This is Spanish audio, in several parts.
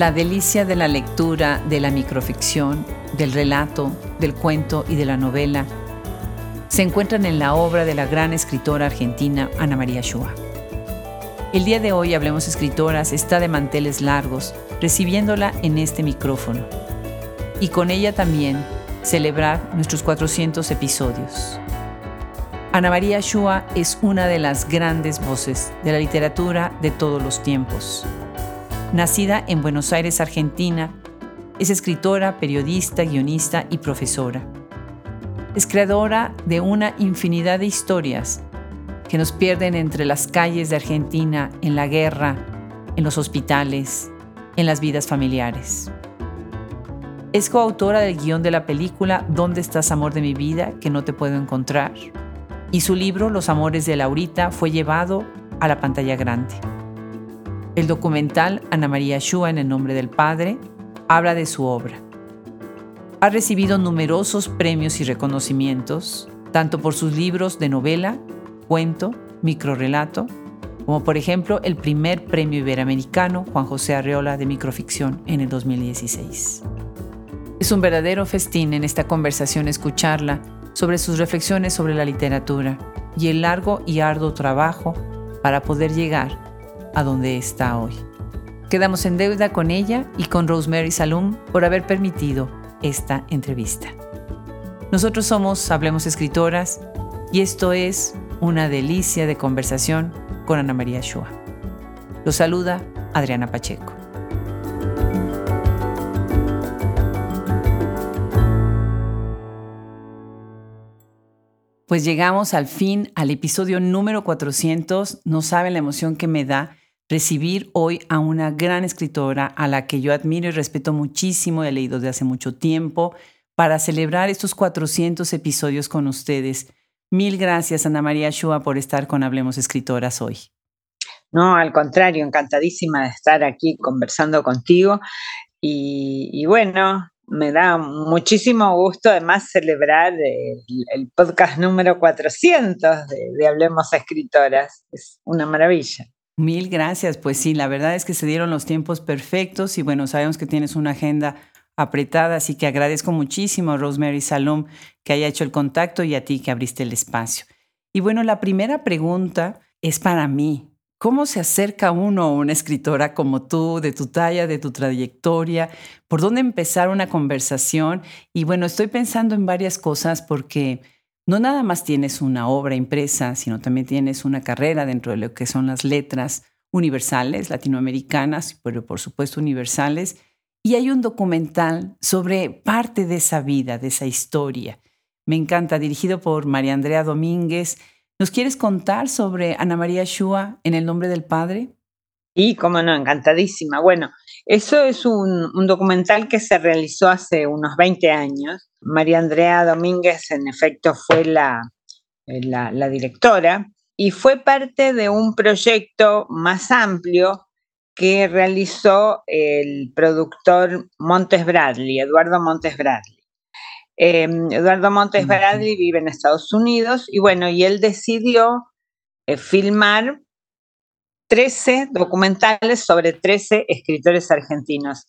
La delicia de la lectura, de la microficción, del relato, del cuento y de la novela se encuentran en la obra de la gran escritora argentina Ana María Shua. El día de hoy Hablemos Escritoras está de manteles largos, recibiéndola en este micrófono. Y con ella también celebrar nuestros 400 episodios. Ana María Shua es una de las grandes voces de la literatura de todos los tiempos. Nacida en Buenos Aires, Argentina, es escritora, periodista, guionista y profesora. Es creadora de una infinidad de historias que nos pierden entre las calles de Argentina, en la guerra, en los hospitales, en las vidas familiares. Es coautora del guion de la película ¿Dónde estás, amor de mi vida? que no te puedo encontrar. Y su libro Los amores de Laurita fue llevado a la pantalla grande. El documental Ana María Shua en el nombre del Padre habla de su obra ha recibido numerosos premios y reconocimientos, tanto por sus libros de novela, cuento, microrelato, como por ejemplo el primer premio iberoamericano Juan José Arreola de microficción en el 2016. Es un verdadero festín en esta conversación escucharla sobre sus reflexiones sobre la literatura y el largo y arduo trabajo para poder llegar a donde está hoy. Quedamos en deuda con ella y con Rosemary Salum por haber permitido esta entrevista. Nosotros somos Hablemos Escritoras y esto es una delicia de conversación con Ana María Shua. Los saluda Adriana Pacheco. Pues llegamos al fin, al episodio número 400. No saben la emoción que me da recibir hoy a una gran escritora a la que yo admiro y respeto muchísimo, he leído desde hace mucho tiempo, para celebrar estos 400 episodios con ustedes. Mil gracias, Ana María Shua, por estar con Hablemos Escritoras hoy. No, al contrario, encantadísima de estar aquí conversando contigo. Y, bueno, me da muchísimo gusto además celebrar el, podcast número 400 de Hablemos Escritoras. Es una maravilla. Mil gracias. Pues sí, la verdad es que se dieron los tiempos perfectos y bueno, sabemos que tienes una agenda apretada, así que agradezco muchísimo a Rosemary Salom que haya hecho el contacto y a ti que abriste el espacio. Y bueno, la primera pregunta es para mí. ¿Cómo se acerca uno a una escritora como tú, de tu talla, de tu trayectoria? ¿Por dónde empezar una conversación? Y bueno, estoy pensando en varias cosas porque no nada más tienes una obra impresa, sino también tienes una carrera dentro de lo que son las letras universales, latinoamericanas, pero por supuesto universales. Y hay un documental sobre parte de esa vida, de esa historia. Me encanta, dirigido por María Andrea Domínguez. ¿Nos quieres contar sobre Ana María Shua en el nombre del Padre? Y, cómo no, encantadísima. Bueno, eso es un, un documental que se realizó hace unos 20 años María Andrea Domínguez, en efecto, fue la, la, directora y fue parte de un proyecto más amplio que realizó el productor Montes Bradley, Eduardo Montes Bradley. Em, Eduardo Montes Bradley vive en Estados Unidos y bueno, y él decidió eh, filmar 13 documentales sobre 13 escritores argentinos.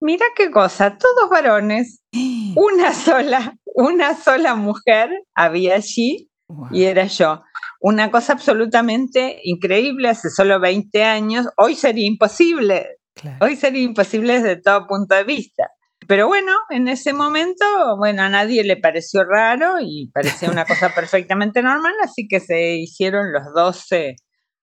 Mira qué cosa, todos varones, una sola, una sola mujer había allí y era yo. Una cosa absolutamente increíble hace solo 20 años, hoy sería imposible, hoy sería imposible desde todo punto de vista. Pero bueno, en ese momento, bueno, a nadie le pareció raro y parecía una cosa perfectamente normal, así que se hicieron los 12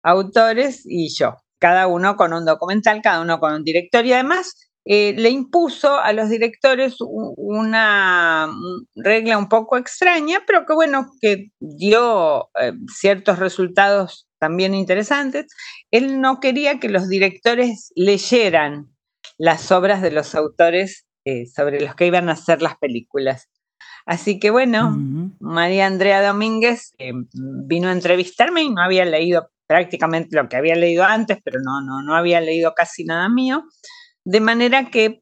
autores y yo, cada uno con un documental, cada uno con un director y además eh, le impuso a los directores una regla un poco extraña, pero que bueno, que dio eh, ciertos resultados también interesantes. Él no quería que los directores leyeran las obras de los autores eh, sobre los que iban a hacer las películas. Así que bueno, María Andrea Domínguez vino a entrevistarme y no había leído prácticamente lo que había leído antes, pero no, no, no había leído casi nada mío. De manera que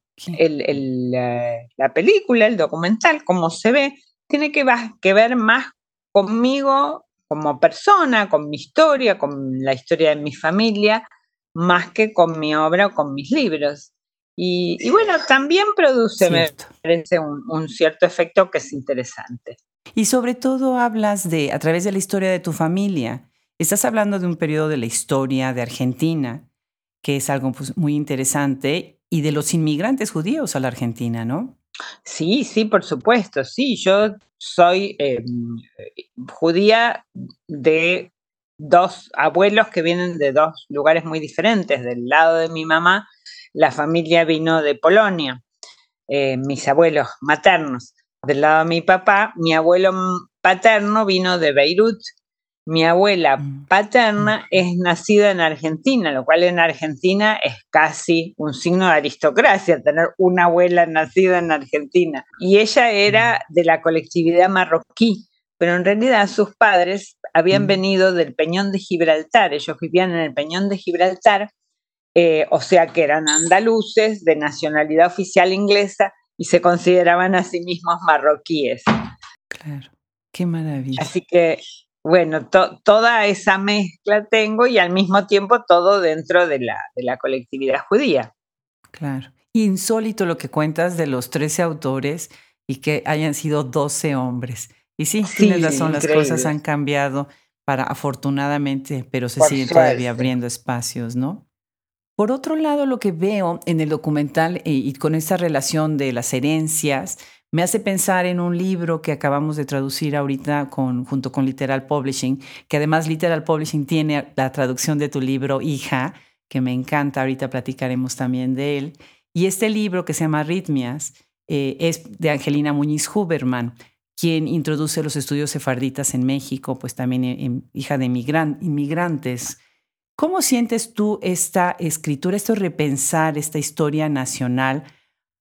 la película, el documental, como se ve, tiene que, que ver más conmigo como persona, con mi historia, con la historia de mi familia, más que con mi obra o con mis libros. Y, bueno, también produce, me parece, un, cierto efecto que es interesante. Y sobre todo hablas de, a través de la historia de tu familia, estás hablando de un periodo de la historia de Argentina, que es algo pues, muy interesante, y de los inmigrantes judíos a la Argentina, ¿no? Sí, sí, por supuesto, sí, yo soy em, judía de dos abuelos que vienen de dos lugares muy diferentes. Del lado de mi mamá, la familia vino de Polonia, eh, mis abuelos maternos. Del lado de mi papá, mi abuelo paterno vino de Beirut. Mi abuela mm. paterna mm. es nacida en Argentina, lo cual en Argentina es casi un signo de aristocracia, tener una abuela nacida en Argentina. Y ella era mm. de la colectividad marroquí, pero en realidad sus padres habían venido del Peñón de Gibraltar, ellos vivían en el Peñón de Gibraltar, eh, o sea que eran andaluces de nacionalidad oficial inglesa y se consideraban a sí mismos marroquíes. Claro, qué maravilla. Así que, bueno, toda esa mezcla tengo y al mismo tiempo todo dentro de la, de la colectividad judía. Claro. Insólito lo que cuentas de los 13 autores y que hayan sido 12 hombres. Y sí, tienes razón, las cosas han cambiado para afortunadamente, pero se siguen todavía abriendo espacios, ¿no? Por otro lado, lo que veo en el documental eh, y con esta relación de las herencias, me hace pensar en un libro que acabamos de traducir ahorita junto con Literal Publishing, que además Literal Publishing tiene la traducción de tu libro Hija, que me encanta, ahorita platicaremos también de él. Y este libro que se llama Ritmias eh, es de Angelina Muñiz Huberman quien introduce los estudios sefarditas en México, pues también eh, hija de inmigrantes. ¿Cómo sientes tú esta escritura, esto repensar esta historia nacional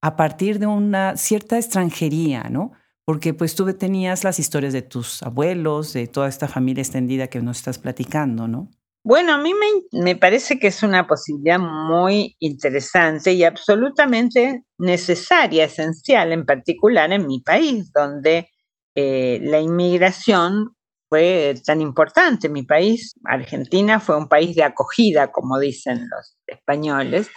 a partir de una cierta extranjería, ¿no? Porque pues tú tenías las historias de tus abuelos, de toda esta familia extendida que nos estás platicando, ¿no? Bueno, a mí me, parece que es una posibilidad muy interesante y absolutamente necesaria, esencial, en particular en mi país, donde eh, la inmigración fue tan importante. Mi país, Argentina, fue un país de acogida, como dicen los españoles,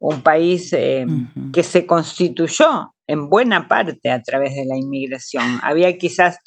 un país eh, que se constituyó en buena parte a través de la inmigración. Había quizás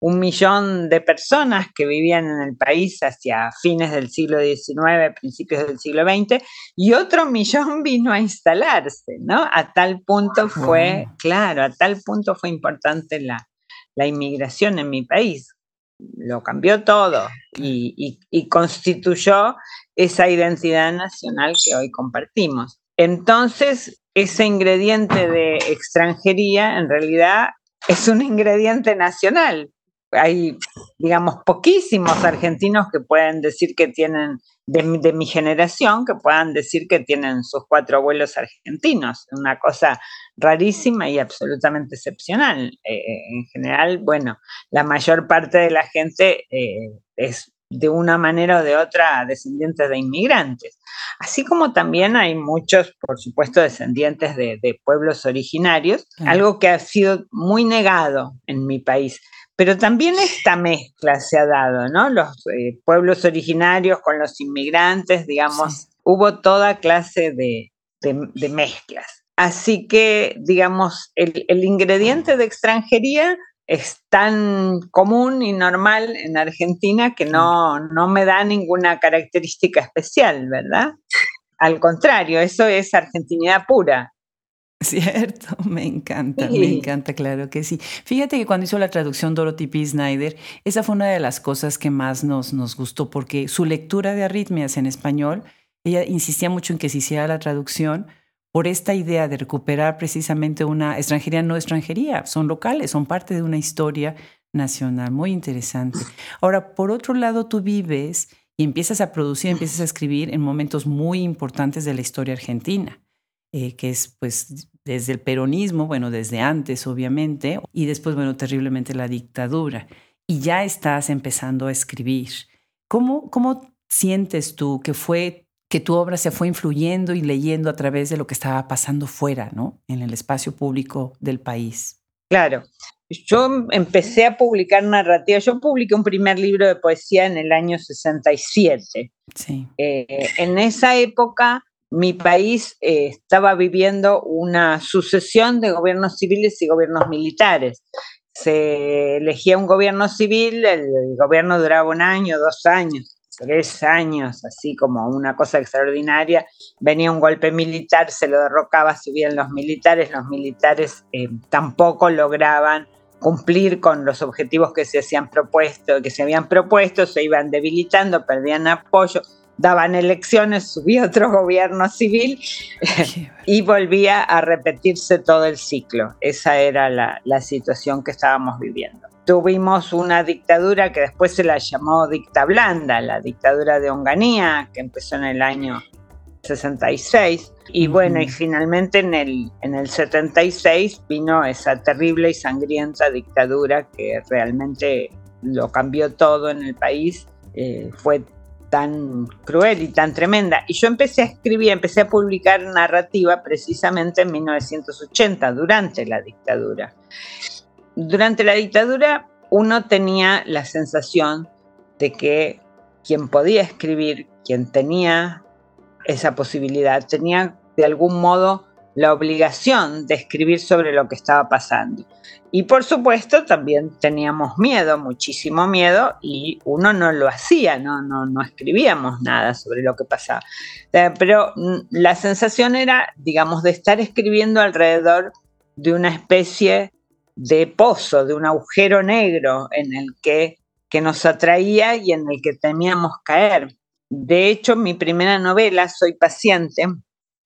un millón de personas que vivían en el país hacia fines del siglo XIX, principios del siglo XX, y otro millón vino a instalarse, ¿no? A tal punto fue, claro, a tal punto fue importante la, la inmigración en mi país. Lo cambió todo y, constituyó esa identidad nacional que hoy compartimos. Entonces, ese ingrediente de extranjería en realidad es un ingrediente nacional. Hay, digamos, poquísimos argentinos que pueden decir que tienen, de, mi generación, que puedan decir que tienen sus cuatro abuelos argentinos. Una cosa rarísima y absolutamente excepcional. Eh, en general, bueno, la mayor parte de la gente eh, es de una manera o de otra descendientes de inmigrantes. Así como también hay muchos, por supuesto, descendientes de, pueblos originarios, algo que ha sido muy negado en mi país. Pero también esta mezcla se ha dado, ¿no? Los pueblos originarios con los inmigrantes, digamos, hubo toda clase de mezclas. Así que, digamos, el, ingrediente de extranjería es tan común y normal en Argentina que no, no me da ninguna característica especial, ¿verdad? Al contrario, eso es argentinidad pura. Cierto, me encanta, me encanta, claro que sí. Fíjate que cuando hizo la traducción Dorothy P. Snyder, esa fue una de las cosas que más nos, nos gustó, porque su lectura de arritmias en español, ella insistía mucho en que se hiciera la traducción, por esta idea de recuperar precisamente una extranjería no extranjería, son locales, son parte de una historia nacional, muy interesante. Ahora, por otro lado, tú vives y empiezas a producir, empiezas a escribir en momentos muy importantes de la historia argentina, eh, que es pues desde el peronismo, bueno, desde antes obviamente, y después, bueno, terriblemente la dictadura. Y ya estás empezando a escribir. ¿Cómo, cómo sientes tú que fue que tu obra se fue influyendo y leyendo a través de lo que estaba pasando fuera, ¿no? En el espacio público del país. Claro. Yo empecé a publicar narrativa. Yo publiqué un primer libro de poesía en el año 67. Sí. Eh, en esa época mi país eh, estaba viviendo una sucesión de gobiernos civiles y gobiernos militares. Se elegía un gobierno civil, el gobierno duraba un año, dos años, tres años, así como una cosa extraordinaria. Venía un golpe militar, se lo derrocaba, subían los militares, los militares eh, tampoco lograban cumplir con los objetivos que se hacían propuesto, que se habían propuesto, se iban debilitando, perdían apoyo daban elecciones, subía otro gobierno civil y volvía a repetirse todo el ciclo. Esa era la, situación que estábamos viviendo. Tuvimos una dictadura que después se la llamó dicta blanda, la dictadura de Onganía, que empezó en el año 66. Y bueno, y finalmente en el, en el 76 vino esa terrible y sangrienta dictadura que realmente lo cambió todo en el país. Eh, fue tan cruel y tan tremenda. Y yo empecé a escribir, empecé a publicar narrativa precisamente en 1980, durante la dictadura. Durante la dictadura uno tenía la sensación de que quien podía escribir, quien tenía esa posibilidad, tenía de algún modo la obligación de escribir sobre lo que estaba pasando. Y por supuesto también teníamos miedo, muchísimo miedo, y uno no lo hacía, no, no, no escribíamos nada sobre lo que pasaba. Eh, pero mm, la sensación era, digamos, de estar escribiendo alrededor de una especie de pozo, de un agujero negro en el que, que nos atraía y en el que temíamos caer. De hecho, mi primera novela, Soy paciente,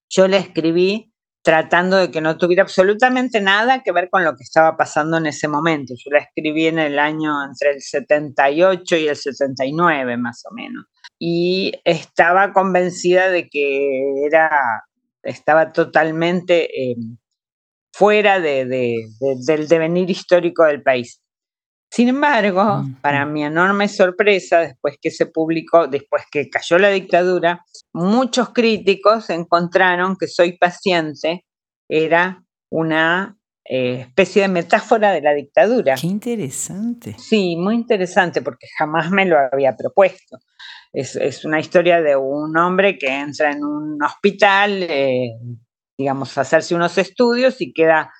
yo la escribí tratando de que no tuviera absolutamente nada que ver con lo que estaba pasando en ese momento. Yo la escribí en el año entre el 78 y el 79 más o menos. Y estaba convencida de que era, estaba totalmente eh, fuera de, del devenir histórico del país. Sin embargo, para mi enorme sorpresa, después que se publicó, después que cayó la dictadura, muchos críticos encontraron que Soy paciente era una eh, especie de metáfora de la dictadura. Qué interesante. Sí, muy interesante porque jamás me lo había propuesto. Es, una historia de un hombre que entra en un hospital, eh, digamos, hacerse unos estudios y queda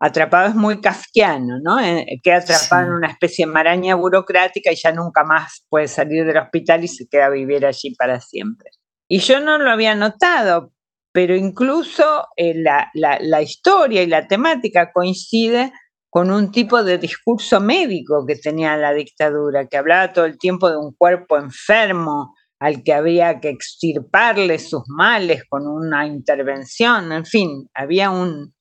atrapado es muy kafkiano, ¿no? Eh, queda atrapado en una especie de maraña burocrática y ya nunca más puede salir del hospital y se queda a vivir allí para siempre. Y yo no lo había notado, pero incluso eh, la, la, historia y la temática coincide con un tipo de discurso médico que tenía la dictadura, que hablaba todo el tiempo de un cuerpo enfermo al que había que extirparle sus males con una intervención, en fin, había un,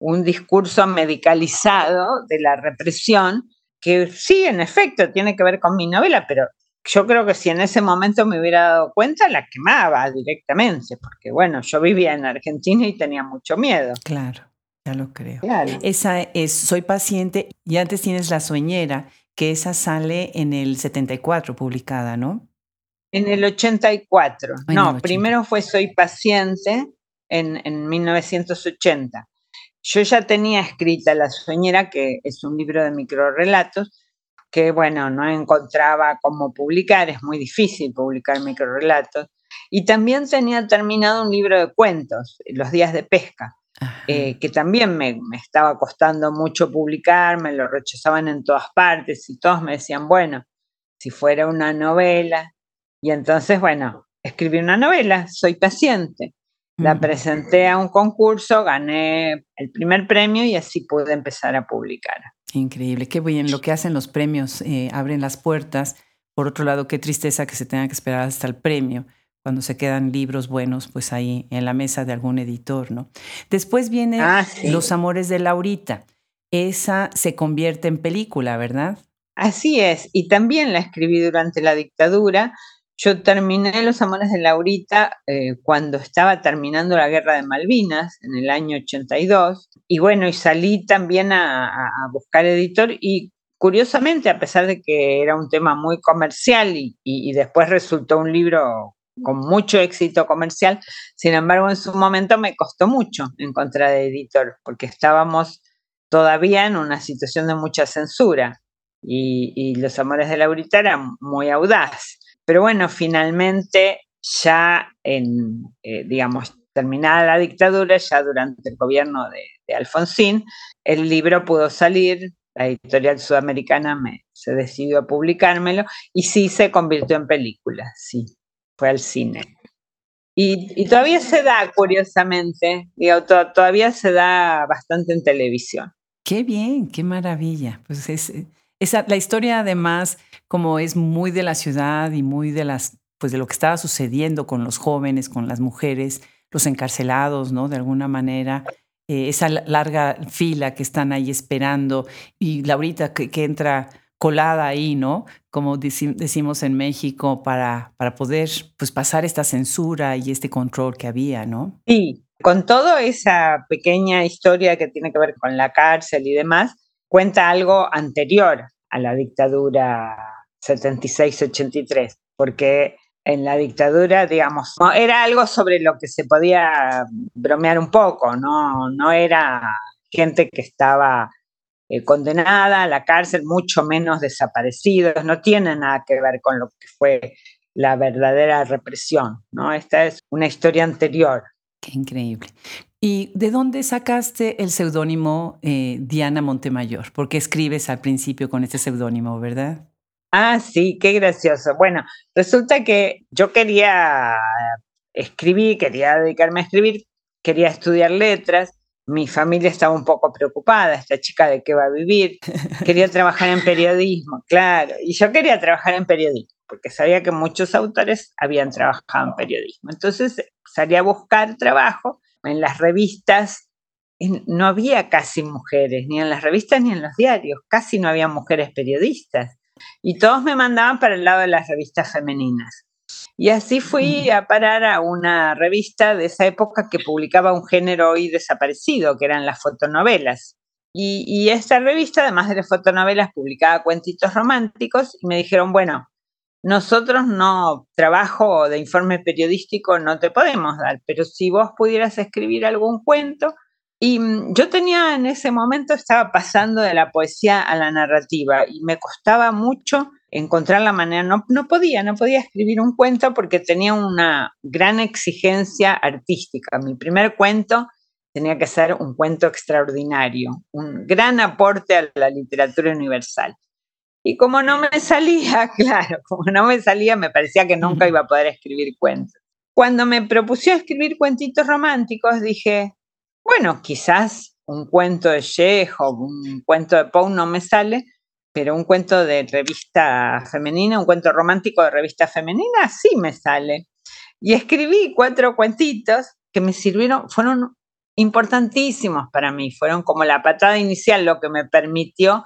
un discurso medicalizado de la represión, que sí, en efecto, tiene que ver con mi novela, pero yo creo que si en ese momento me hubiera dado cuenta, la quemaba directamente, porque bueno, yo vivía en Argentina y tenía mucho miedo. Claro, ya lo creo. Esa es Soy paciente y antes tienes La Sueñera, que esa sale en el 74 publicada, ¿no? En el 84. no, primero fue Soy paciente en, en 1980. Yo ya tenía escrita La Sueñera, que es un libro de microrelatos, que bueno, no encontraba cómo publicar, es muy difícil publicar microrelatos. Y también tenía terminado un libro de cuentos, Los días de pesca, eh, que también me, me, estaba costando mucho publicar, me lo rechazaban en todas partes y todos me decían, bueno, si fuera una novela. Y entonces, bueno, escribí una novela, soy paciente. La presenté a un concurso, gané el primer premio y así pude empezar a publicar. Increíble, qué bien. Lo que hacen los premios, eh, abren las puertas. Por otro lado, qué tristeza que se tenga que esperar hasta el premio cuando se quedan libros buenos, pues ahí en la mesa de algún editor, ¿no? Después viene ah, Los Amores de Laurita. Esa se convierte en película, ¿verdad? Así es, y también la escribí durante la dictadura yo terminé Los Amores de Laurita eh, cuando estaba terminando la Guerra de Malvinas, en el año 82, y bueno, y salí también a, buscar editor y curiosamente, a pesar de que era un tema muy comercial y, después resultó un libro con mucho éxito comercial, sin embargo, en su momento me costó mucho encontrar editor, porque estábamos todavía en una situación de mucha censura y, y Los Amores de Laurita era muy audaz. Pero bueno, finalmente ya eh, digamos, terminada la dictadura, ya durante el gobierno de, Alfonsín, el libro pudo salir, la editorial sudamericana me, se decidió a publicármelo y sí se convirtió en película, sí, fue al cine. Y, todavía se da, curiosamente, digo, todavía se da bastante en televisión. Qué bien, qué maravilla. Pues es, esa, la historia además, como es muy de la ciudad y muy de las, pues de lo que estaba sucediendo con los jóvenes, con las mujeres, los encarcelados, ¿no? De alguna manera, eh, esa larga fila que están ahí esperando y Laurita que, que entra colada ahí, ¿no? Como decimos en México, para, para poder pues, pasar esta censura y este control que había, ¿no? Sí, con toda esa pequeña historia que tiene que ver con la cárcel y demás, cuenta algo anterior a la dictadura 76-83, porque en la dictadura, digamos, era algo sobre lo que se podía bromear un poco, no, no era gente que estaba eh, condenada a la cárcel, mucho menos desaparecidos, no tiene nada que ver con lo que fue la verdadera represión, ¿no? Esta es una historia anterior. Qué increíble. ¿Y de dónde sacaste el seudónimo eh, Diana Montemayor? Porque escribes al principio con este seudónimo, ¿verdad? Ah, sí, qué gracioso. Bueno, resulta que yo quería escribir, quería dedicarme a escribir, quería estudiar letras. Mi familia estaba un poco preocupada, esta chica de qué va a vivir. Quería trabajar en periodismo, claro. Y yo quería trabajar en periodismo, porque sabía que muchos autores habían trabajado en periodismo. Entonces salí a buscar trabajo en las revistas. No había casi mujeres, ni en las revistas ni en los diarios, casi no había mujeres periodistas. Y todos me mandaban para el lado de las revistas femeninas. Y así fui a parar a una revista de esa época que publicaba un género hoy desaparecido, que eran las fotonovelas. Y, y, esta revista, además de las fotonovelas, publicaba cuentitos románticos y me dijeron, bueno, nosotros no, trabajo de informe periodístico no te podemos dar, pero si vos pudieras escribir algún cuento, y mm, yo tenía en ese momento, estaba pasando de la poesía a la narrativa y me costaba mucho encontrar la manera, no, no podía, no podía escribir un cuento porque tenía una gran exigencia artística. Mi primer cuento tenía que ser un cuento extraordinario, un gran aporte a la literatura universal. Y como no me salía, claro, como no me salía, me parecía que nunca iba a poder escribir cuentos. Cuando me propuso escribir cuentitos románticos, dije, bueno, quizás un cuento de Chekhov, un cuento de Poe no me sale, pero un cuento de revista femenina, un cuento romántico de revista femenina, sí me sale. Y escribí cuatro cuentitos que me sirvieron, fueron importantísimos para mí, fueron como la patada inicial, lo que me permitió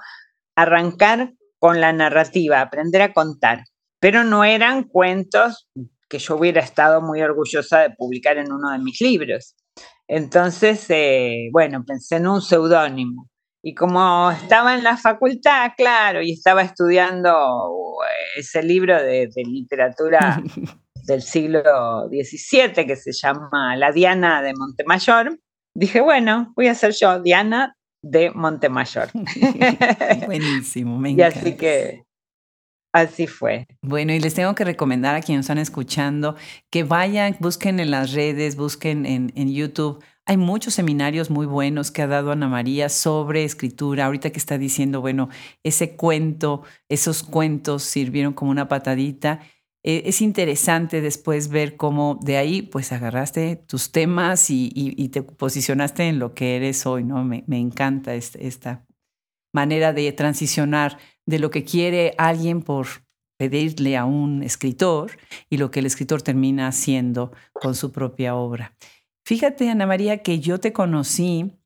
arrancar con la narrativa, aprender a contar. Pero no eran cuentos que yo hubiera estado muy orgullosa de publicar en uno de mis libros. Entonces, eh, bueno, pensé en un seudónimo. Y como estaba en la facultad, claro, y estaba estudiando eh, ese libro de, literatura del siglo XVII que se llama La Diana de Montemayor, dije, bueno, voy a ser yo, Diana de Montemayor. Buenísimo, me encanta. Y así que Así fue. Bueno, y les tengo que recomendar a quienes están escuchando que vayan, busquen en las redes, busquen en, en, YouTube. Hay muchos seminarios muy buenos que ha dado Ana María sobre escritura. Ahorita que está diciendo, bueno, ese cuento, esos cuentos sirvieron como una patadita. Eh, es interesante después ver cómo de ahí pues agarraste tus temas y, te posicionaste en lo que eres hoy, ¿no? Me, me encanta este, esta manera de transicionar de lo que quiere alguien por pedirle a un escritor y lo que el escritor termina haciendo con su propia obra. Fíjate, Ana María, que yo te conocí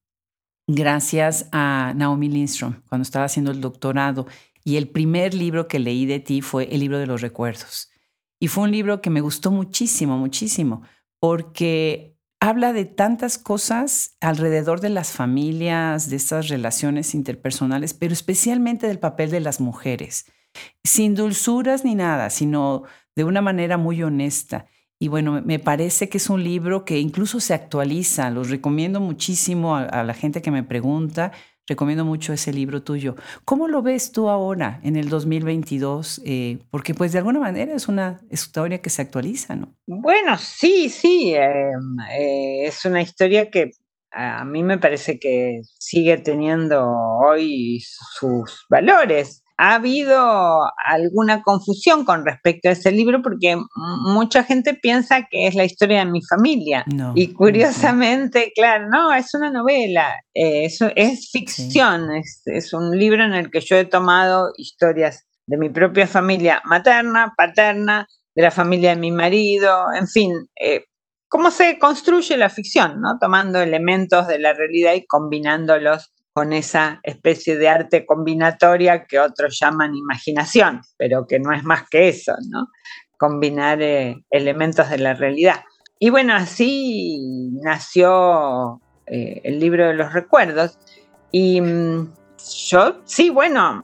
gracias a Naomi Lindstrom cuando estaba haciendo el doctorado y el primer libro que leí de ti fue el libro de los recuerdos. Y fue un libro que me gustó muchísimo, muchísimo, porque habla de tantas cosas alrededor de las familias, de estas relaciones interpersonales, pero especialmente del papel de las mujeres, sin dulzuras ni nada, sino de una manera muy honesta. Y bueno, me parece que es un libro que incluso se actualiza, los recomiendo muchísimo a, la gente que me pregunta, Recomiendo mucho ese libro tuyo. ¿Cómo lo ves tú ahora, en el 2022? Eh, porque pues de alguna manera es una historia que se actualiza, ¿no? Bueno, sí, sí. Em, eh, es una historia que a mí me parece que sigue teniendo hoy sus valores ha habido alguna confusión con respecto a ese libro porque mucha gente piensa que es la historia de mi familia. y curiosamente, claro, no, es una novela, eh, es, ficción, es, un libro en el que yo he tomado historias de mi propia familia materna, paterna, de la familia de mi marido, en fin. Eh, cómo se construye la ficción, ¿no? Tomando elementos de la realidad y combinándolos con esa especie de arte combinatoria que otros llaman imaginación, pero que no es más que eso, ¿no? Combinar eh, elementos de la realidad. Y bueno, así nació eh, el libro de los recuerdos. Y mm, yo, sí, bueno,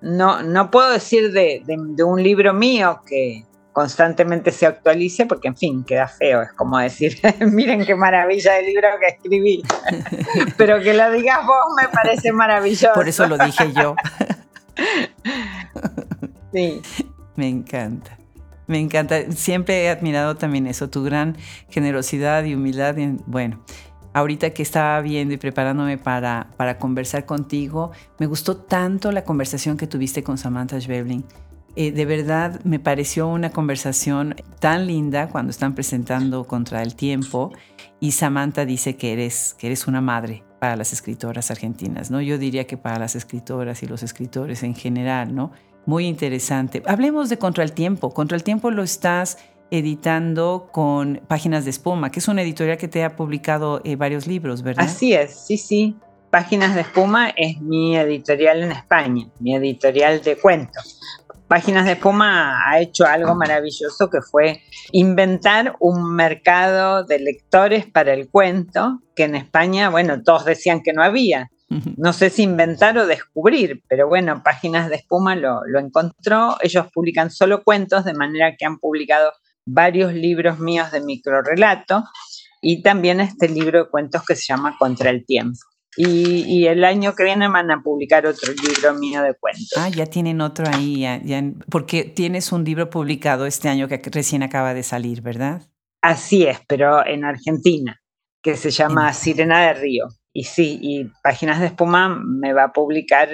no, no puedo decir de un libro mío que, constantemente se actualice, porque en fin, queda feo, es como decir, miren qué maravilla el libro que escribí, pero que lo digas vos me parece maravilloso. Por eso lo dije yo. sí. Me encanta. Me encanta. Siempre he admirado también eso, tu gran generosidad y humildad. bueno, ahorita que estaba viendo y preparándome para, para conversar contigo, me gustó tanto la conversación que tuviste con Samantha Schweblin eh, de verdad me pareció una conversación tan linda cuando están presentando Contra el Tiempo y Samantha dice que eres, que eres una madre para las escritoras argentinas, ¿no? Yo diría que para las escritoras y los escritores en general, ¿no? Muy interesante. Hablemos de Contra el Tiempo. Contra el Tiempo lo estás editando con Páginas de Espuma, que es una editorial que te ha publicado eh, varios libros, ¿verdad? Así es, sí, sí. Páginas de Espuma es mi editorial en España, mi editorial de cuentos. Páginas de Espuma ha hecho algo maravilloso que fue inventar un mercado de lectores para el cuento, que en España, bueno, todos decían que no había. No sé si inventar o descubrir, pero bueno, Páginas de Espuma lo, lo encontró. Ellos publican solo cuentos, de manera que han publicado varios libros míos de microrelato y también este libro de cuentos que se llama Contra el Tiempo. Y, el año que viene van a publicar otro libro mío de cuentos. Ah, ya tienen otro ahí, ya, porque tienes un libro publicado este año que recién acaba de salir, ¿verdad? Así es, pero en Argentina, que se llama Sirena de Río. Y sí, y Páginas de Espuma me va a publicar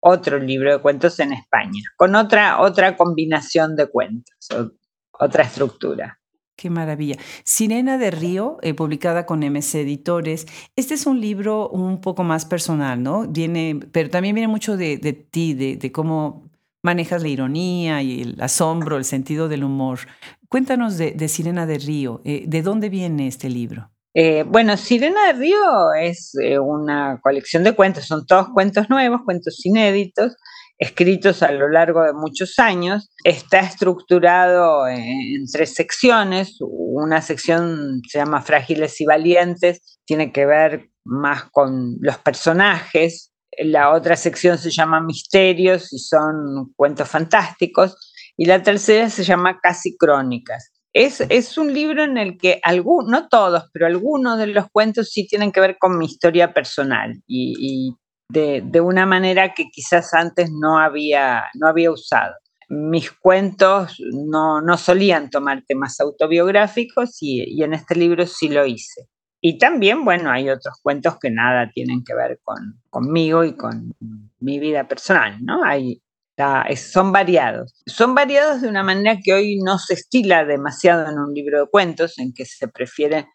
otro libro de cuentos en España, con otra, otra combinación de cuentos, otra estructura. Qué maravilla. Sirena de Río, eh, publicada con MS Editores. Este es un libro un poco más personal, ¿no? Viene, pero también viene mucho de, ti, de, cómo manejas la ironía y el asombro, el sentido del humor. Cuéntanos de, Sirena de Río. Eh, ¿De dónde viene este libro? Eh, bueno, Sirena de Río es una colección de cuentos, son todos cuentos nuevos, cuentos inéditos, escritos a lo largo de muchos años. Está estructurado en, tres secciones. Una sección se llama Frágiles y Valientes, tiene que ver más con los personajes. La otra sección se llama Misterios y son cuentos fantásticos. Y la tercera se llama Casi Crónicas. Es, un libro en el que algunos, no todos, pero algunos de los cuentos sí tienen que ver con mi historia personal y de, una manera que quizás antes no había, no había usado. Mis cuentos no, solían tomar temas autobiográficos y, en este libro sí lo hice. Y también, bueno, hay otros cuentos que nada tienen que ver con, conmigo y con mi vida personal, ¿no? Hay, son variados. Son variados de una manera que hoy no se estila demasiado en un libro de cuentos, en que se prefiere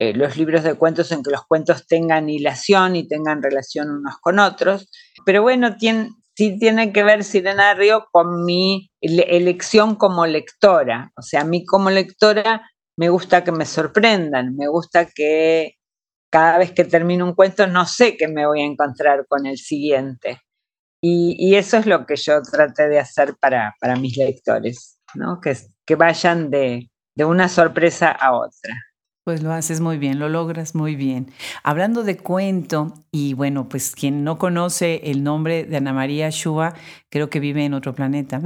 eh, los libros de cuentos en que los cuentos tengan hilación y tengan relación unos con otros. Pero bueno, sí tiene que ver Sirena de Río con mi elección como lectora. O sea, a mí como lectora me gusta que me sorprendan, me gusta que cada vez que termino un cuento no sé qué me voy a encontrar con el siguiente. Y, eso es lo que yo traté de hacer para, mis lectores, ¿no? que, que vayan de una sorpresa a otra. Pues lo haces muy bien, lo logras muy bien. Hablando de cuento, y bueno, pues quien no conoce el nombre de Ana María Shua, creo que vive en otro planeta.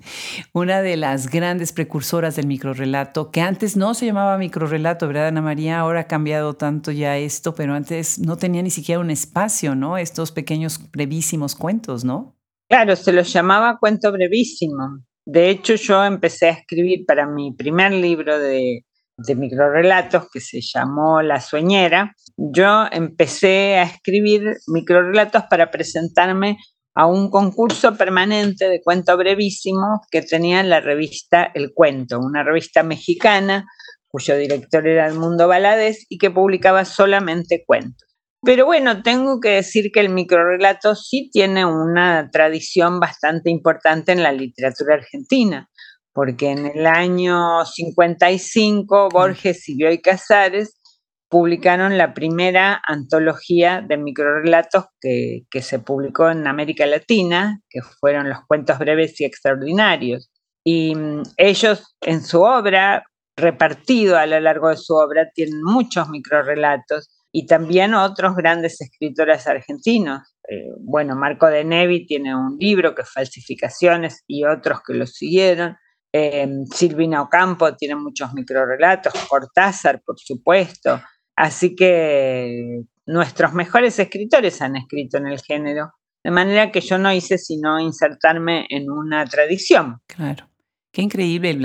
Una de las grandes precursoras del microrelato, que antes no se llamaba microrelato, ¿verdad, Ana María? Ahora ha cambiado tanto ya esto, pero antes no tenía ni siquiera un espacio, ¿no? Estos pequeños, brevísimos cuentos, ¿no? Claro, se los llamaba cuento brevísimo. De hecho, yo empecé a escribir para mi primer libro de de microrelatos que se llamó La Sueñera, yo empecé a escribir microrelatos para presentarme a un concurso permanente de cuento brevísimo que tenía la revista El Cuento, una revista mexicana cuyo director era Mundo Valadez y que publicaba solamente cuentos. Pero bueno, tengo que decir que el microrelato sí tiene una tradición bastante importante en la literatura argentina porque en el año 55 Borges y Bioy Casares publicaron la primera antología de microrelatos que, que se publicó en América Latina, que fueron los cuentos breves y extraordinarios. Y mm, ellos en su obra, repartido a lo largo de su obra, tienen muchos microrelatos y también otros grandes escritores argentinos. Eh, bueno, Marco de Nevi tiene un libro que es Falsificaciones y otros que lo siguieron. Eh, Silvina Ocampo tiene muchos microrelatos, Cortázar, por supuesto. Así que nuestros mejores escritores han escrito en el género, de manera que yo no hice sino insertarme en una tradición. Claro. Qué increíble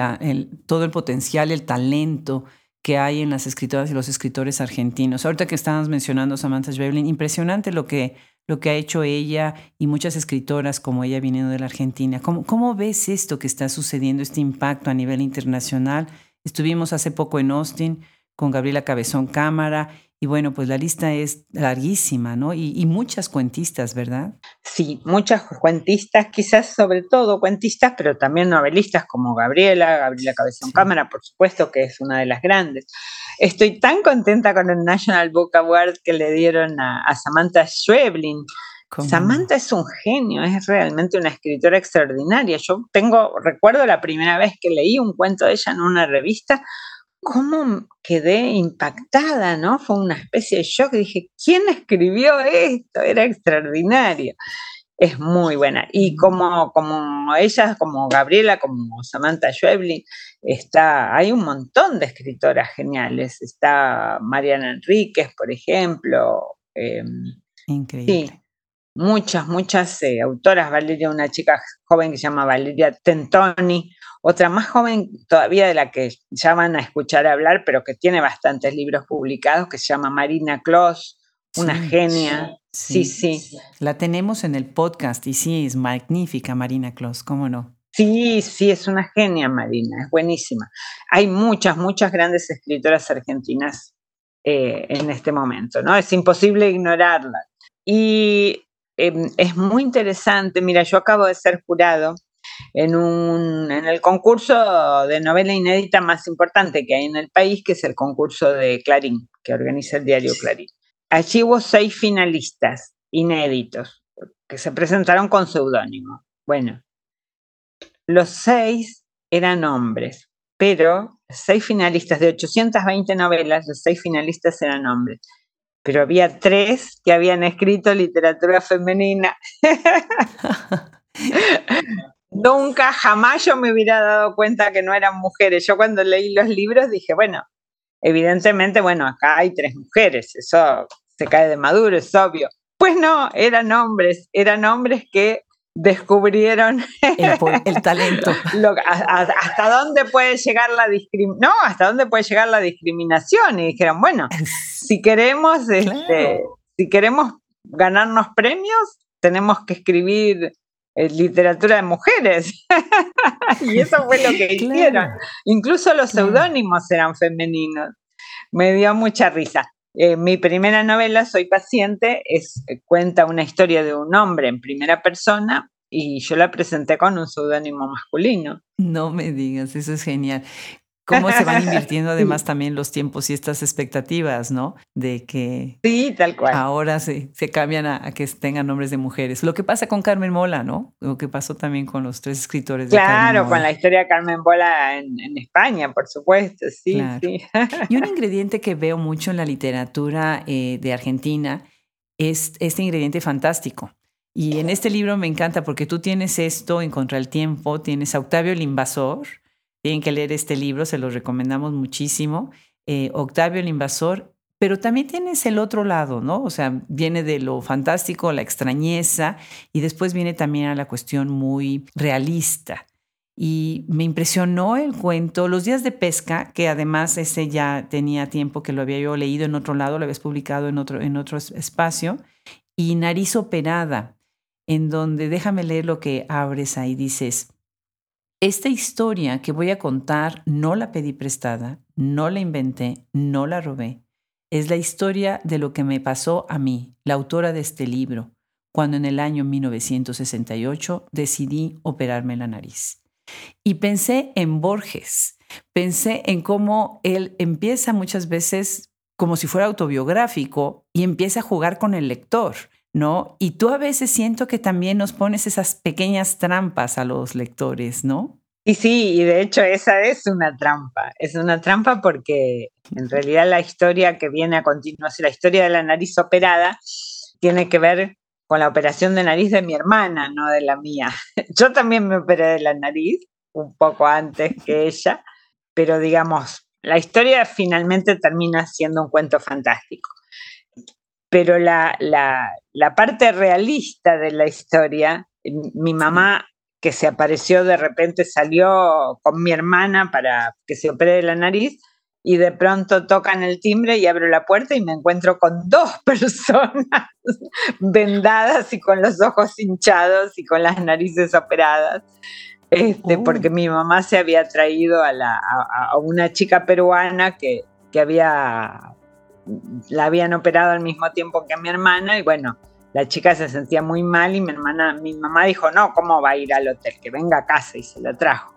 todo el potencial, el talento que hay en las escritoras y los escritores argentinos. Ahorita que estábamos mencionando Samantha Schweblin, impresionante lo que lo que ha hecho ella y muchas escritoras como ella viniendo de la Argentina. ¿Cómo, ¿Cómo ves esto que está sucediendo, este impacto a nivel internacional? Estuvimos hace poco en Austin con Gabriela Cabezón Cámara y bueno, pues la lista es larguísima, ¿no? Y, muchas cuentistas, ¿verdad? Sí, muchas cuentistas, quizás sobre todo cuentistas, pero también novelistas como Gabriela, Gabriela Cabezón Cámara, por supuesto, que es una de las grandes. Estoy tan contenta con el National Book Award que le dieron a, Samantha Schweblin. Samantha es un genio, es realmente una escritora extraordinaria. Yo tengo, recuerdo la primera vez que leí un cuento de ella en una revista, cómo quedé impactada, ¿no? Fue una especie de shock. Dije, ¿quién escribió esto? Era extraordinario. Es muy buena. Y como, como ellas, como Gabriela, como Samantha Schweblin, está, hay un montón de escritoras geniales. Está Mariana Enríquez, por ejemplo. Em, Increíble. Sí, muchas, muchas eh, autoras. Valeria, una chica joven que se llama Valeria Tentoni, otra más joven todavía de la que llaman a escuchar hablar, pero que tiene bastantes libros publicados, que se llama Marina Kloss, una genia. Sí sí, La tenemos en el podcast y sí, es magnífica Marina Kloss, ¿cómo no? Sí, sí, es una genia Marina, es buenísima. Hay muchas, muchas grandes escritoras argentinas eh, en este momento, ¿no? Es imposible ignorarlas. Y em, es muy interesante, mira, yo acabo de ser jurado en, un, en el concurso de novela inédita más importante que hay en el país, que es el concurso de Clarín, que organiza el diario Clarín. Allí hubo seis finalistas inéditos que se presentaron con seudónimo. Bueno, los seis eran hombres, pero seis finalistas de 820 novelas, los seis finalistas eran hombres. Pero había tres que habían escrito literatura femenina. Nunca, jamás yo me hubiera dado cuenta que no eran mujeres. Yo cuando leí los libros dije, bueno, evidentemente, bueno, acá hay tres mujeres, eso se cae de maduro, es obvio. Pues no, eran hombres, eran hombres que descubrieron el, talento. hasta dónde puede llegar la discriminación, no, hasta dónde puede llegar la discriminación. Y dijeron, bueno, si queremos, este, si queremos ganarnos premios, tenemos que escribir eh, literatura de mujeres. y eso fue lo que hicieron. Incluso los seudónimos eran femeninos. Me dio mucha risa. Eh, mi primera novela, Soy paciente, es, eh, cuenta una historia de un hombre en primera persona y yo la presenté con un seudónimo masculino. No me digas, eso es genial. Cómo se van invirtiendo además también los tiempos y estas expectativas, ¿no? De que sí, tal cual. ahora se, se cambian a, que tengan nombres de mujeres. Lo que pasa con Carmen Mola, ¿no? Lo que pasó también con los tres escritores. Claro, con la historia de Carmen Mola en, España, por supuesto, sí, sí. Y un ingrediente que veo mucho en la literatura eh, de Argentina es este ingrediente fantástico. Y en este libro me encanta porque tú tienes esto en Contra el Tiempo, tienes a Octavio el Invasor, tienen que leer este libro, se los recomendamos muchísimo. Eh, Octavio el Invasor, pero también tienes el otro lado, ¿no? O sea, viene de lo fantástico, la extrañeza, y después viene también a la cuestión muy realista. Y me impresionó el cuento, Los días de pesca, que además ese ya tenía tiempo que lo había yo leído en otro lado, lo habías publicado en otro, en otro espacio, y Nariz Operada, en donde déjame leer lo que abres ahí, dices, esta historia que voy a contar no la pedí prestada, no la inventé, no la robé. Es la historia de lo que me pasó a mí, la autora de este libro, cuando en el año 1968 decidí operarme la nariz. Y pensé en Borges, pensé en cómo él empieza muchas veces como si fuera autobiográfico y empieza a jugar con el lector, ¿no? Y tú a veces siento que también nos pones esas pequeñas trampas a los lectores, ¿no? Y sí, y de hecho esa es una trampa. Es una trampa porque en realidad la historia que viene a continuación, la historia de la nariz operada, tiene que ver con la operación de nariz de mi hermana, no de la mía. Yo también me operé de la nariz un poco antes que ella, pero digamos, la historia finalmente termina siendo un cuento fantástico pero la, la, parte realista de la historia, mi mamá que se apareció de repente salió con mi hermana para que se opere de la nariz y de pronto tocan el timbre y abro la puerta y me encuentro con dos personas vendadas y con los ojos hinchados y con las narices operadas. Este, oh. Porque mi mamá se había traído a, la, a, una chica peruana que, que había la habían operado al mismo tiempo que a mi hermana y bueno, la chica se sentía muy mal y mi hermana, mi mamá dijo, no, ¿cómo va a ir al hotel? Que venga a casa y se la trajo.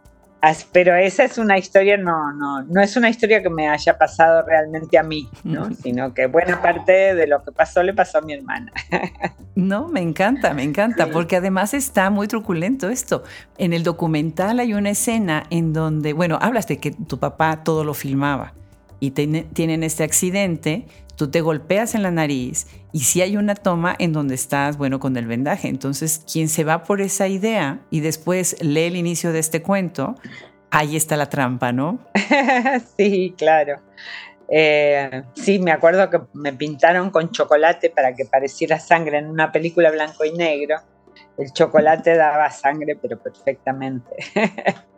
Pero esa es una historia, no, no, no es una historia que me haya pasado realmente a mí, ¿no? sino que buena parte de lo que pasó le pasó a mi hermana. No, me encanta, me encanta, porque además está muy truculento esto. En el documental hay una escena en donde, bueno, hablas de que tu papá todo lo filmaba y tienen este accidente, tú te golpeas en la nariz y si hay una toma en donde estás, bueno, con el vendaje. Entonces, quien se va por esa idea y después lee el inicio de este cuento, ahí está la trampa, ¿no? sí, claro. Eh, sí, me acuerdo que me pintaron con chocolate para que pareciera sangre en una película blanco y negro. El chocolate daba sangre, pero perfectamente.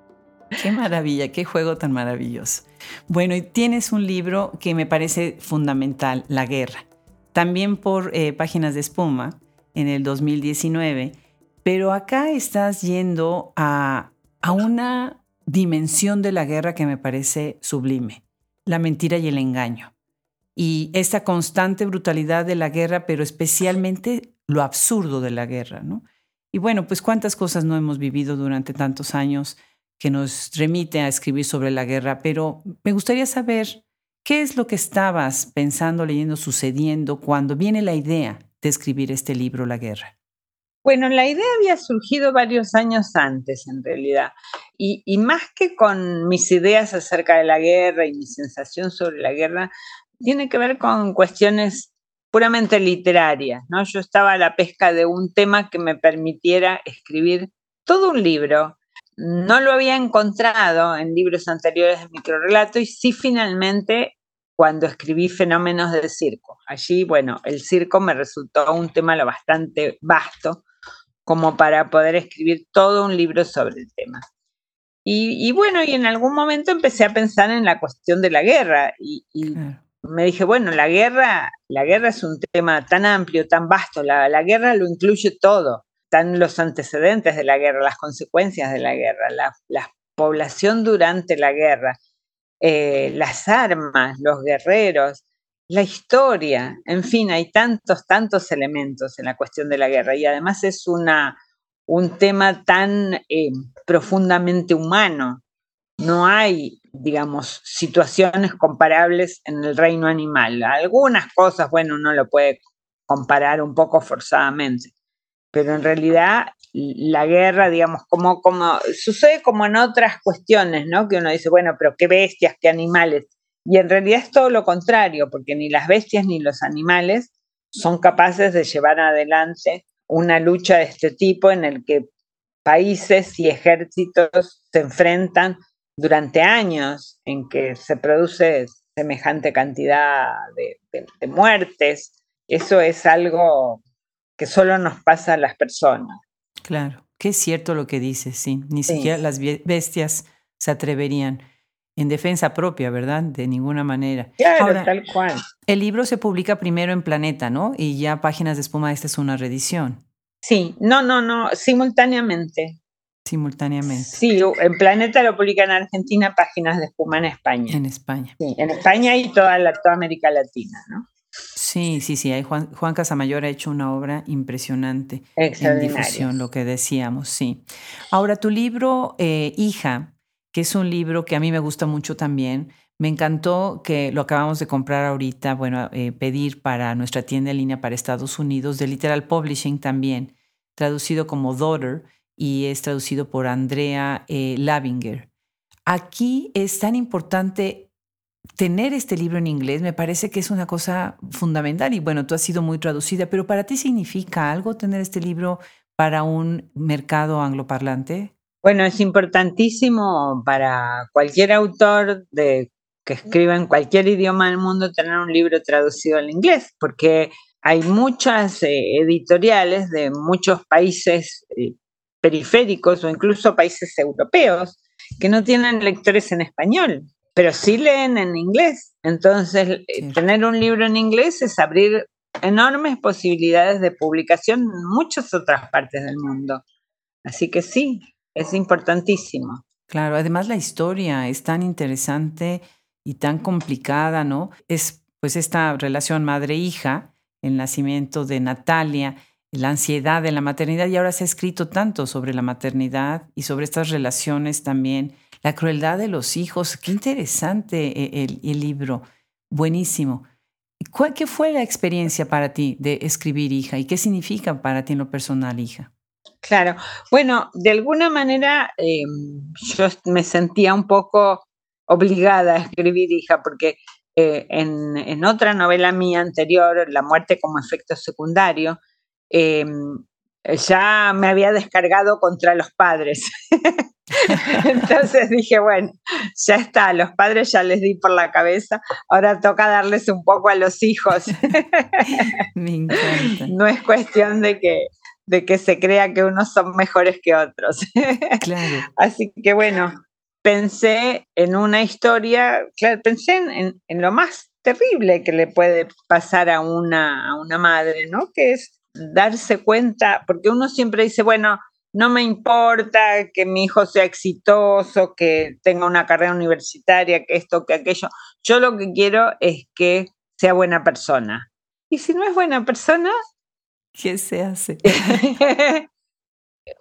Qué maravilla, qué juego tan maravilloso. Bueno, y tienes un libro que me parece fundamental, La Guerra, también por eh, Páginas de Espuma en el 2019, pero acá estás yendo a, a una dimensión de la guerra que me parece sublime, la mentira y el engaño. Y esta constante brutalidad de la guerra, pero especialmente lo absurdo de la guerra, ¿no? Y bueno, pues cuántas cosas no hemos vivido durante tantos años que nos remite a escribir sobre la guerra, pero me gustaría saber qué es lo que estabas pensando, leyendo, sucediendo cuando viene la idea de escribir este libro, La guerra. Bueno, la idea había surgido varios años antes, en realidad, y, y, más que con mis ideas acerca de la guerra y mi sensación sobre la guerra, tiene que ver con cuestiones puramente literarias, ¿no? Yo estaba a la pesca de un tema que me permitiera escribir todo un libro no lo había encontrado en libros anteriores de microrelato y sí finalmente cuando escribí Fenómenos del Circo. Allí, bueno, el circo me resultó un tema lo bastante vasto como para poder escribir todo un libro sobre el tema. Y, bueno, y en algún momento empecé a pensar en la cuestión de la guerra y, me dije, bueno, la guerra, la guerra es un tema tan amplio, tan vasto, la, la guerra lo incluye todo están los antecedentes de la guerra, las consecuencias de la guerra, la, población durante la guerra, eh, las armas, los guerreros, la historia, en fin, hay tantos, tantos elementos en la cuestión de la guerra y además es una, un tema tan eh, profundamente humano. no hay, digamos, situaciones comparables en el reino animal. Algunas cosas, bueno, uno lo puede comparar un poco forzadamente, pero en realidad la guerra, digamos, como, como sucede como en otras cuestiones, ¿no? Que uno dice, bueno, pero qué bestias, qué animales. Y en realidad es todo lo contrario, porque ni las bestias ni los animales son capaces de llevar adelante una lucha de este tipo en el que países y ejércitos se enfrentan durante años, en que se produce semejante cantidad de, muertes. Eso es algo que solo nos pasa a las personas. Claro, que es cierto lo que dices, sí. Ni siquiera las bestias se atreverían en defensa propia, ¿verdad? De ninguna manera. Claro, tal cual. El libro se publica primero en Planeta, ¿no? Y ya Páginas de Espuma, esta es una reedición. Sí, no, no, no, simultáneamente. Simultáneamente. Sí, en Planeta lo publica en Argentina, Páginas de Espuma en España. En España. Sí, en España y toda, la, toda América Latina, ¿no? Sí, sí, sí. Juan, Juan Casamayor ha hecho una obra impresionante en difusión, lo que decíamos, sí. Ahora, tu libro, eh, Hija, que es un libro que a mí me gusta mucho también. Me encantó que lo acabamos de comprar ahorita, bueno, eh, pedir para nuestra tienda en línea para Estados Unidos, de Literal Publishing también, traducido como Daughter y es traducido por Andrea eh, Lavinger. Aquí es tan importante tener este libro en inglés, me parece que es una cosa fundamental y bueno, tú has sido muy traducida, pero para ti significa algo tener este libro para un mercado angloparlante? Bueno, es importantísimo para cualquier autor de, que escriba en cualquier idioma del mundo tener un libro traducido al inglés, porque hay muchas eh, editoriales de muchos países eh, periféricos o incluso países europeos que no tienen lectores en español, pero sí leen en inglés. Entonces, eh, tener un libro en inglés es abrir enormes posibilidades de publicación en muchas otras partes del mundo. Así que sí, es importantísimo. Claro, además la historia es tan interesante y tan complicada, ¿no? Es pues esta relación madre-hija, el nacimiento de Natalia, la ansiedad de la maternidad y ahora se ha escrito tanto sobre la maternidad y sobre estas relaciones también, la crueldad de los hijos. Qué interesante eh, el, libro, buenísimo. ¿Qué fue la experiencia para ti de escribir hija y qué significa para ti en lo personal hija? Claro, bueno, de alguna manera em, yo me sentía un poco obligada a escribir hija, porque eh, en, otra novela mía anterior, La muerte como efecto secundario, em, ya me había descargado contra los padres. Entonces dije, bueno, ya está, los padres ya les di por la cabeza, ahora toca darles un poco a los hijos. Me encanta. No es cuestión de que de que se crea que unos son mejores que otros. Claro. Así que bueno, pensé en una historia, claro, pensé en, en, lo más terrible que le puede pasar a una, a una madre, ¿no? Que es darse cuenta, porque uno siempre dice, bueno, no me importa que mi hijo sea exitoso, que tenga una carrera universitaria, que esto, que aquello. Yo lo que quiero es que sea buena persona. Y si no es buena persona, ¿Qué se hace?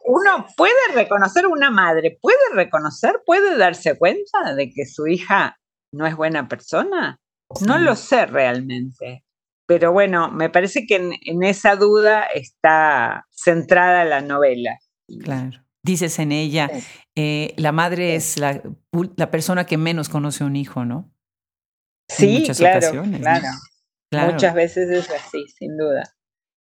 Uno puede reconocer, una madre puede reconocer, puede darse cuenta de que su hija no es buena persona. No lo sé realmente. Pero bueno, me parece que en, esa duda está centrada la novela. Claro. Dices en ella, eh, la madre es la, la, persona que menos conoce a un hijo, ¿no? Sí, claro, claro. Muchas veces es así, sin duda.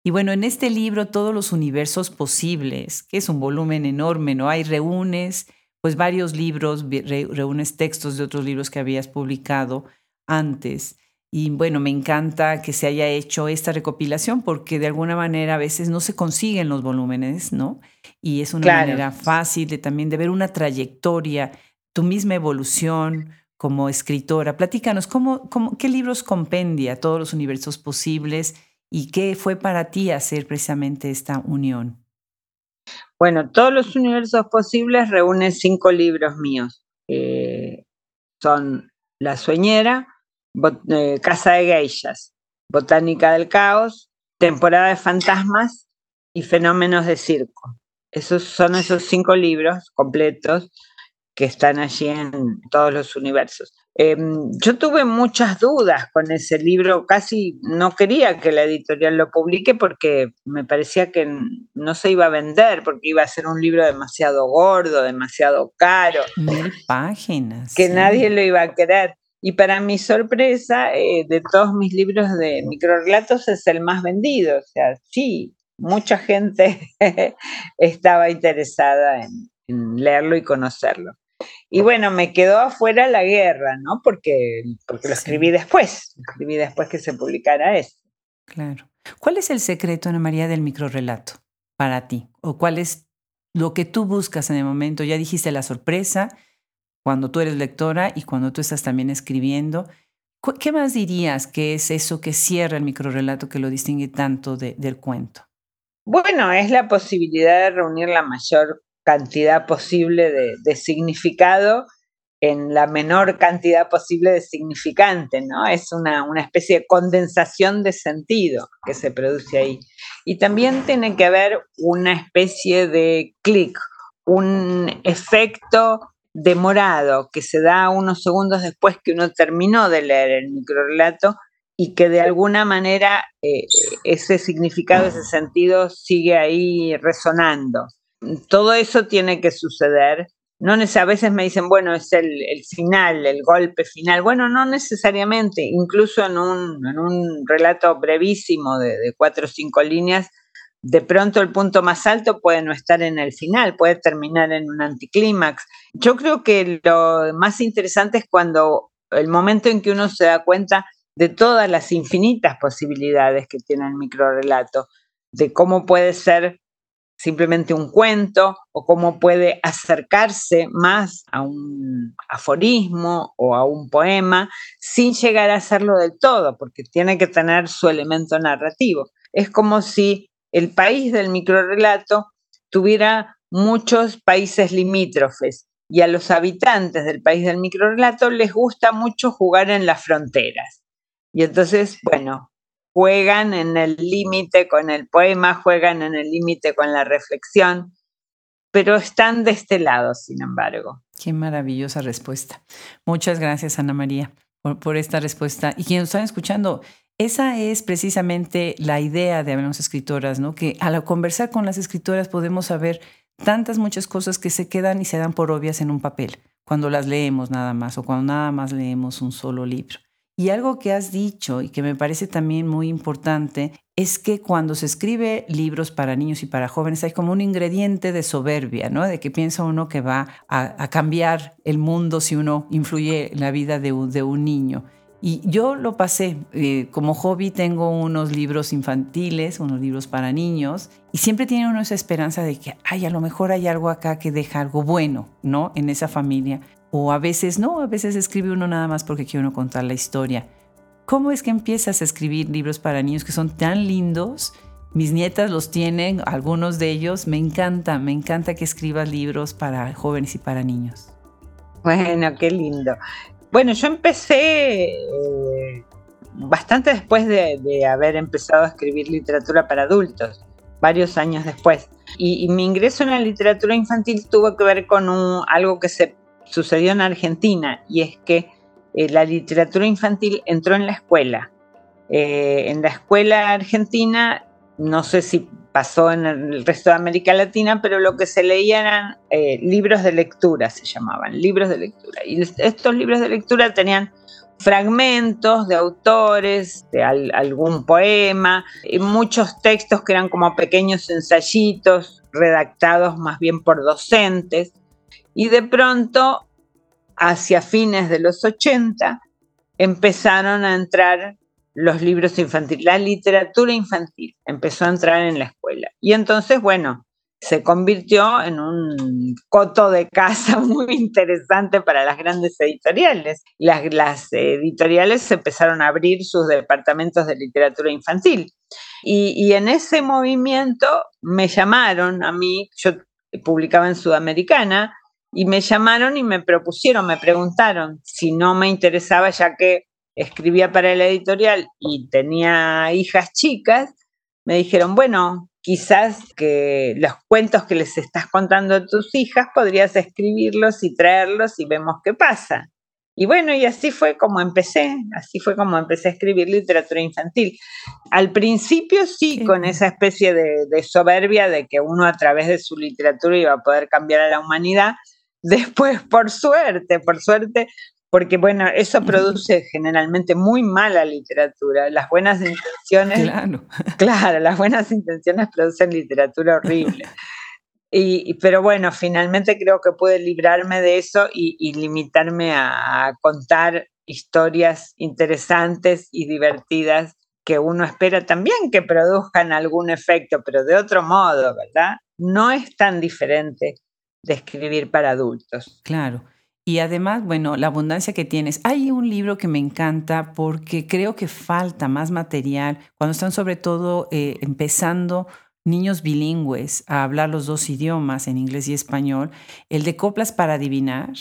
Y bueno, en este libro, todos los universos posibles, que es un volumen enorme, ¿no? Hay reúnes, pues varios libros, reúnes textos de otros libros que habías publicado antes. Y bueno, me encanta que se haya hecho esta recopilación porque de alguna manera a veces no se consiguen los volúmenes, ¿no? Y es una manera fácil de también de ver una trayectoria, tu misma evolución como escritora. Platícanos, ¿cómo, cómo, ¿qué libros compendia todos los universos posibles? ¿Y qué fue para ti hacer precisamente esta unión? Bueno, todos los universos posibles reúnen cinco libros míos. son La Sueñera, eh, Casa de Geishas, Botánica del Caos, Temporada de Fantasmas y Fenómenos de Circo. Esos son esos cinco libros completos que están allí en todos los universos. Em, yo tuve muchas dudas con ese libro, casi no quería que la editorial lo publique porque me parecía que no se iba a vender, porque iba a ser un libro demasiado gordo, demasiado caro. Mil páginas. Que nadie lo iba a querer. Y para mi sorpresa, eh, de todos mis libros de microrelatos es el más vendido. O sea, sí, mucha gente estaba interesada en leerlo y conocerlo. Y bueno, me quedó afuera la guerra, ¿no? Porque, porque lo escribí después, escribí después que se publicara eso. Claro. ¿Cuál es el secreto, Ana María, del microrelato para ti? ¿O cuál es lo que tú buscas en el momento? Ya dijiste la sorpresa, cuando tú eres lectora y cuando tú estás también escribiendo. ¿Qué más dirías que es eso que cierra el microrelato, que lo distingue tanto del cuento? Bueno, es la posibilidad de reunir la mayor cantidad posible de, significado en la menor cantidad posible de significante, ¿no? Es una, una, especie de condensación de sentido que se produce ahí. Y también tiene que haber una especie de clic, un efecto demorado que se da unos segundos después que uno terminó de leer el microrelato y que de alguna manera eh, ese significado, ese sentido sigue ahí resonando todo eso tiene que suceder. No a veces me dicen, bueno, es el, final, el golpe final. Bueno, no necesariamente, incluso en un, relato brevísimo de, cuatro o cinco líneas, de pronto el punto más alto puede no estar en el final, puede terminar en un anticlímax. Yo creo que lo más interesante es cuando el momento en que uno se da cuenta de todas las infinitas posibilidades que tiene el microrelato, de cómo puede ser simplemente un cuento o cómo puede acercarse más a un aforismo o a un poema sin llegar a hacerlo del todo, porque tiene que tener su elemento narrativo. Es como si el país del microrelato tuviera muchos países limítrofes y a los habitantes del país del microrelato les gusta mucho jugar en las fronteras. Y entonces, bueno, juegan en el límite con el poema, juegan en el límite con la reflexión, pero están de este lado, sin embargo. Qué maravillosa respuesta. Muchas gracias, Ana María, por, esta respuesta. Y quienes están escuchando, esa es precisamente la idea de Hablamos Escritoras, ¿no? Que al conversar con las escritoras podemos saber tantas, muchas cosas que se quedan y se dan por obvias en un papel, cuando las leemos nada más o cuando nada más leemos un solo libro. Y algo que has dicho y que me parece también muy importante es que cuando se escribe libros para niños y para jóvenes hay como un ingrediente de soberbia, ¿no? De que piensa uno que va a, cambiar el mundo si uno influye en la vida de un, niño. Y yo lo pasé. Eh, como hobby tengo unos libros infantiles, unos libros para niños, y siempre tiene uno esa esperanza de que, ay, a lo mejor hay algo acá que deja algo bueno, ¿no? En esa familia. O a veces no, a veces escribe uno nada más porque quiere uno contar la historia. ¿Cómo es que empiezas a escribir libros para niños que son tan lindos? Mis nietas los tienen, algunos de ellos. Me encanta, me encanta que escribas libros para jóvenes y para niños. Bueno, qué lindo. Bueno, yo empecé eh, bastante después de, haber empezado a escribir literatura para adultos, varios años después. Y, mi ingreso en la literatura infantil tuvo que ver con algo que se sucedió en Argentina y es que eh, la literatura infantil entró en la escuela. Eh, en la escuela argentina, no sé si pasó en el resto de América Latina, pero lo que se leía eran eh, libros de lectura, se llamaban, libros de lectura. Y estos libros de lectura tenían fragmentos de autores, de algún poema, y muchos textos que eran como pequeños ensayitos redactados más bien por docentes. Y de pronto, hacia fines de los 80, empezaron a entrar los libros infantiles, la literatura infantil empezó a entrar en la escuela. Y entonces, bueno, se convirtió en un coto de casa muy interesante para las grandes editoriales. Las, las editoriales empezaron a abrir sus departamentos de literatura infantil. Y, y, en ese movimiento me llamaron a mí, yo publicaba en Sudamericana, y me llamaron y me propusieron, me preguntaron si no me interesaba, ya que escribía para la editorial y tenía hijas chicas, me dijeron, bueno, quizás que los cuentos que les estás contando a tus hijas podrías escribirlos y traerlos y vemos qué pasa. Y bueno, y así fue como empecé, así fue como empecé a escribir literatura infantil. Al principio sí, con esa especie de, de, soberbia de que uno a través de su literatura iba a poder cambiar a la humanidad. Después, por suerte, por suerte, porque bueno, eso produce generalmente muy mala literatura. Las buenas intenciones, claro, claro las buenas intenciones producen literatura horrible. Y, pero bueno, finalmente creo que pude librarme de eso y, limitarme a, contar historias interesantes y divertidas que uno espera también que produzcan algún efecto, pero de otro modo, ¿verdad? No es tan diferente de escribir para adultos. Claro. Y además, bueno, la abundancia que tienes. Hay un libro que me encanta porque creo que falta más material cuando están sobre todo eh, empezando niños bilingües a hablar los dos idiomas, en inglés y español. El de Coplas para Adivinar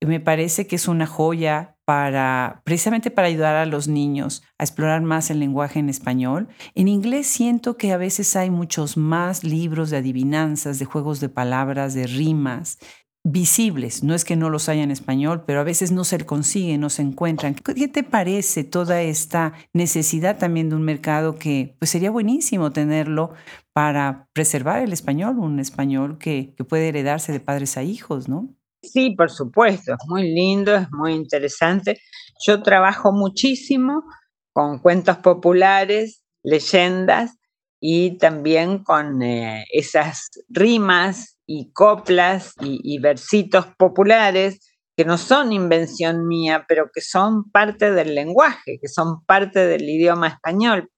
me parece que es una joya para precisamente para ayudar a los niños a explorar más el lenguaje en español. En inglés siento que a veces hay muchos más libros de adivinanzas, de juegos de palabras, de rimas visibles. No es que no los haya en español, pero a veces no se consiguen, no se encuentran. ¿Qué te parece toda esta necesidad también de un mercado que pues sería buenísimo tenerlo para preservar el español, un español que, que puede heredarse de padres a hijos, ¿no? Sí, por supuesto, es muy lindo, es muy interesante. Yo trabajo muchísimo con cuentos populares, leyendas y también con eh, esas rimas y coplas y, versitos populares que no son invención mía, pero que son parte del lenguaje, que son parte del idioma español.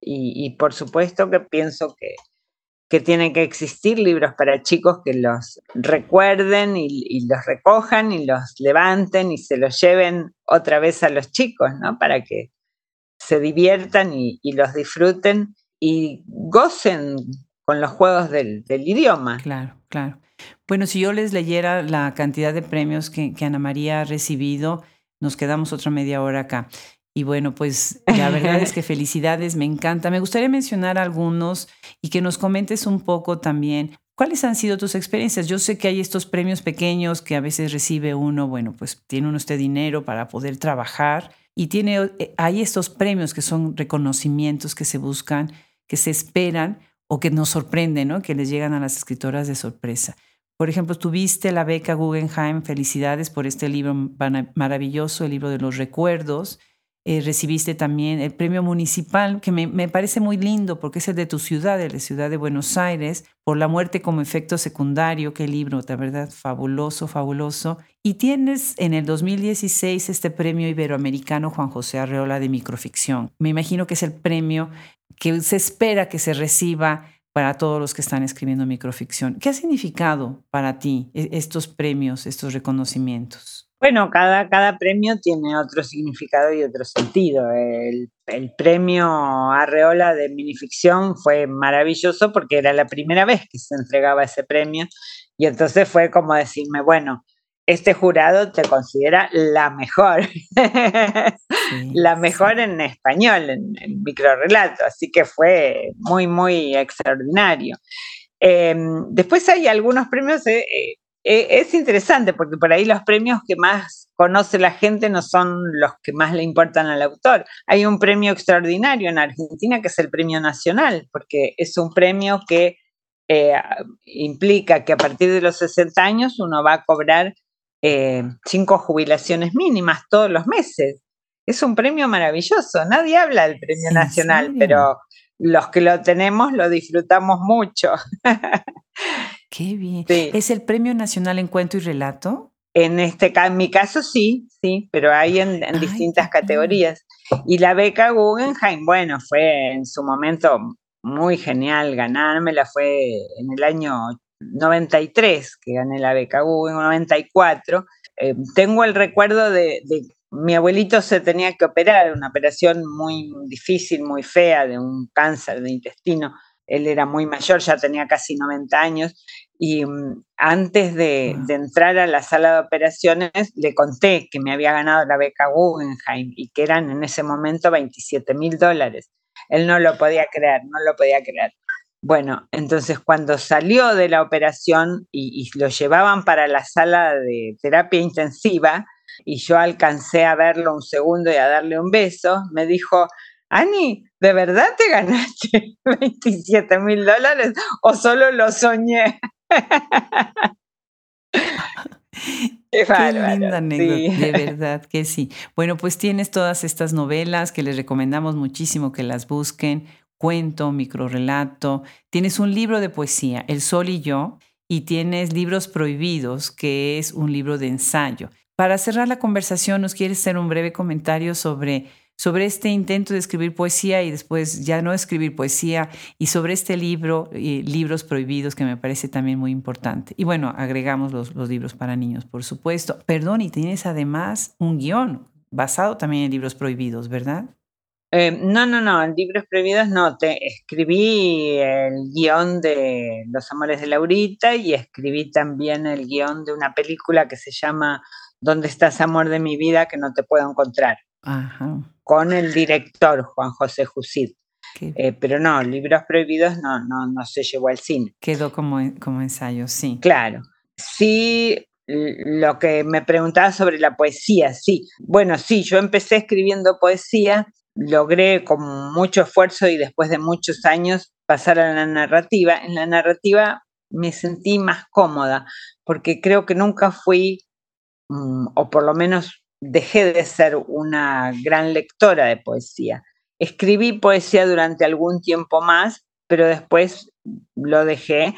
Y, por supuesto que pienso que, que tienen que existir libros para chicos que los recuerden y, los recojan y los levanten y se los lleven otra vez a los chicos, ¿no? Para que se diviertan y, los disfruten y gocen con los juegos del, idioma. Claro, claro. Bueno, si yo les leyera la cantidad de premios que, Ana María ha recibido, nos quedamos otra media hora acá. Y bueno, pues la verdad es que felicidades, me encanta. Me gustaría mencionar algunos y que nos comentes un poco también cuáles han sido tus experiencias. Yo sé que hay estos premios pequeños que a veces recibe uno, bueno, pues tiene uno este dinero para poder trabajar y tiene, eh, hay estos premios que son reconocimientos que se buscan, que se esperan o que nos sorprende, ¿no? Que les llegan a las escritoras de sorpresa. Por ejemplo, tuviste la beca Guggenheim, felicidades por este libro maravilloso, el libro de los recuerdos. Eh, recibiste también el premio municipal, que me, parece muy lindo porque es el de tu ciudad, de la ciudad de Buenos Aires, por la muerte como efecto secundario. Qué libro, de verdad, fabuloso, fabuloso. Y tienes en el 2016 este premio iberoamericano Juan José Arreola de microficción. Me imagino que es el premio que se espera que se reciba para todos los que están escribiendo microficción. ¿Qué ha significado para ti e-, estos premios, estos reconocimientos? Bueno, cada, cada premio tiene otro significado y otro sentido. El, el premio Arreola de minificción fue maravilloso porque era la primera vez que se entregaba ese premio y entonces fue como decirme, bueno, este jurado te considera la mejor, la mejor en español, en, en microrelato, así que fue muy, muy extraordinario. Em, después hay algunos premios, eh, eh, eh, es interesante porque por ahí los premios que más conoce la gente no son los que más le importan al autor. Hay un premio extraordinario en Argentina que es el Premio Nacional, porque es un premio que implica que a partir de los 60 años uno va a cobrar eh, cinco jubilaciones mínimas todos los meses. Es un premio maravilloso. Nadie habla del premio nacional, pero los que lo tenemos lo disfrutamos mucho. Qué bien. ¿Es el premio nacional en cuento y relato? En este en mi caso sí, sí, pero hay en, distintas categorías. Y la beca Guggenheim, bueno, fue en su momento muy genial ganármela, fue en el año 93 que gané la beca en 94. Eh, tengo el recuerdo de, mi abuelito se tenía que operar, una operación muy difícil, muy fea, de un cáncer de intestino. Él era muy mayor, ya tenía casi 90 años, y mm, antes de, de, entrar a la sala de operaciones le conté que me había ganado la beca Guggenheim y que eran en ese momento 27 mil dólares. Él no lo podía creer, no lo podía creer. Bueno, entonces cuando salió de la operación y, lo llevaban para la sala de terapia intensiva y yo alcancé a verlo un segundo y a darle un beso, me dijo, Ani, ¿de verdad te ganaste 27 mil dólares o solo lo soñé? Qué, linda anécdota, de verdad que sí. Bueno, pues tienes todas estas novelas que les recomendamos muchísimo que las busquen cuento, microrelato, tienes un libro de poesía, El Sol y yo, y tienes Libros Prohibidos, que es un libro de ensayo. Para cerrar la conversación, ¿nos quieres hacer un breve comentario sobre, sobre este intento de escribir poesía y después ya no escribir poesía y sobre este libro, y Libros Prohibidos, que me parece también muy importante? Y bueno, agregamos los, libros para niños, por supuesto. Perdón, y tienes además un guion basado también en libros prohibidos, ¿verdad? Eh, no, no, no, en libros prohibidos no, te escribí el guion de Los Amores de Laurita y escribí también el guion de una película que se llama ¿Dónde estás, amor de mi vida, que no te puedo encontrar? Con el director Juan José Jusid. Eh, pero no, libros prohibidos no, no, no se llevó al cine. Quedó como, como ensayo, sí. Claro. Sí, lo que me preguntaba sobre la poesía, sí. Bueno, sí, yo empecé escribiendo poesía logré con mucho esfuerzo y después de muchos años pasar a la narrativa. En la narrativa me sentí más cómoda porque creo que nunca fui, o por lo menos dejé de ser una gran lectora de poesía. Escribí poesía durante algún tiempo más, pero después lo dejé.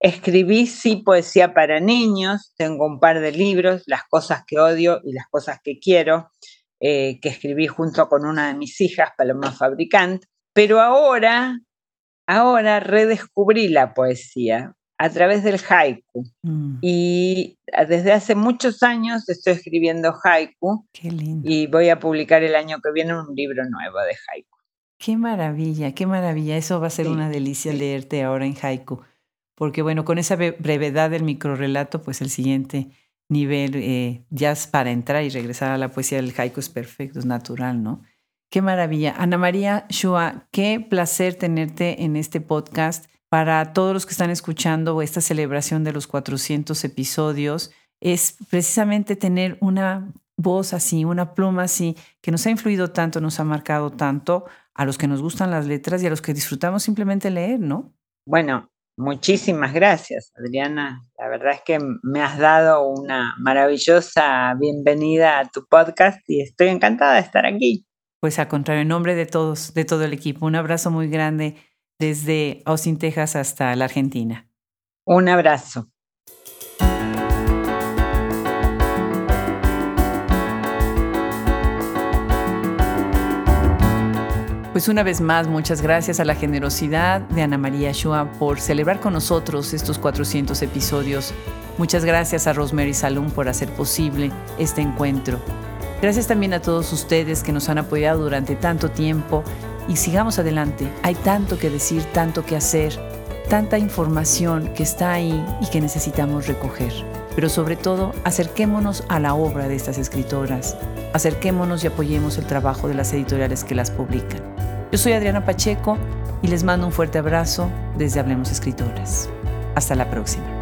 Escribí sí poesía para niños, tengo un par de libros, Las cosas que odio y las cosas que quiero. Eh, que escribí junto con una de mis hijas, Paloma Fabricant, pero ahora, ahora redescubrí la poesía a través del haiku. Mm. Y desde hace muchos años estoy escribiendo haiku. Y voy a publicar el año que viene un libro nuevo de haiku. Qué maravilla, qué maravilla. Eso va a ser una delicia leerte ahora en haiku. Porque bueno, con esa brevedad del microrelato, pues el siguiente nivel eh, jazz para entrar y regresar a la poesía del haiku es perfecto, es natural, ¿no? Qué maravilla. Ana María Shua, qué placer tenerte en este podcast. Para todos los que están escuchando esta celebración de los 400 episodios, es precisamente tener una voz así, una pluma así, que nos ha influido tanto, nos ha marcado tanto a los que nos gustan las letras y a los que disfrutamos simplemente leer, ¿no? Bueno, Muchísimas gracias, Adriana. La verdad es que me has dado una maravillosa bienvenida a tu podcast y estoy encantada de estar aquí. Pues a contrario, en nombre de todos, de todo el equipo, un abrazo muy grande desde Austin, Texas hasta la Argentina. Un abrazo. Pues una vez más, muchas gracias a la generosidad de Ana María Shua por celebrar con nosotros estos 400 episodios. Muchas gracias a Rosemary Salum por hacer posible este encuentro. Gracias también a todos ustedes que nos han apoyado durante tanto tiempo y sigamos adelante. Hay tanto que decir, tanto que hacer, tanta información que está ahí y que necesitamos recoger. Pero sobre todo, acerquémonos a la obra de estas escritoras. Acerquémonos y apoyemos el trabajo de las editoriales que las publican. Yo soy Adriana Pacheco y les mando un fuerte abrazo desde Hablemos Escritores. Hasta la próxima.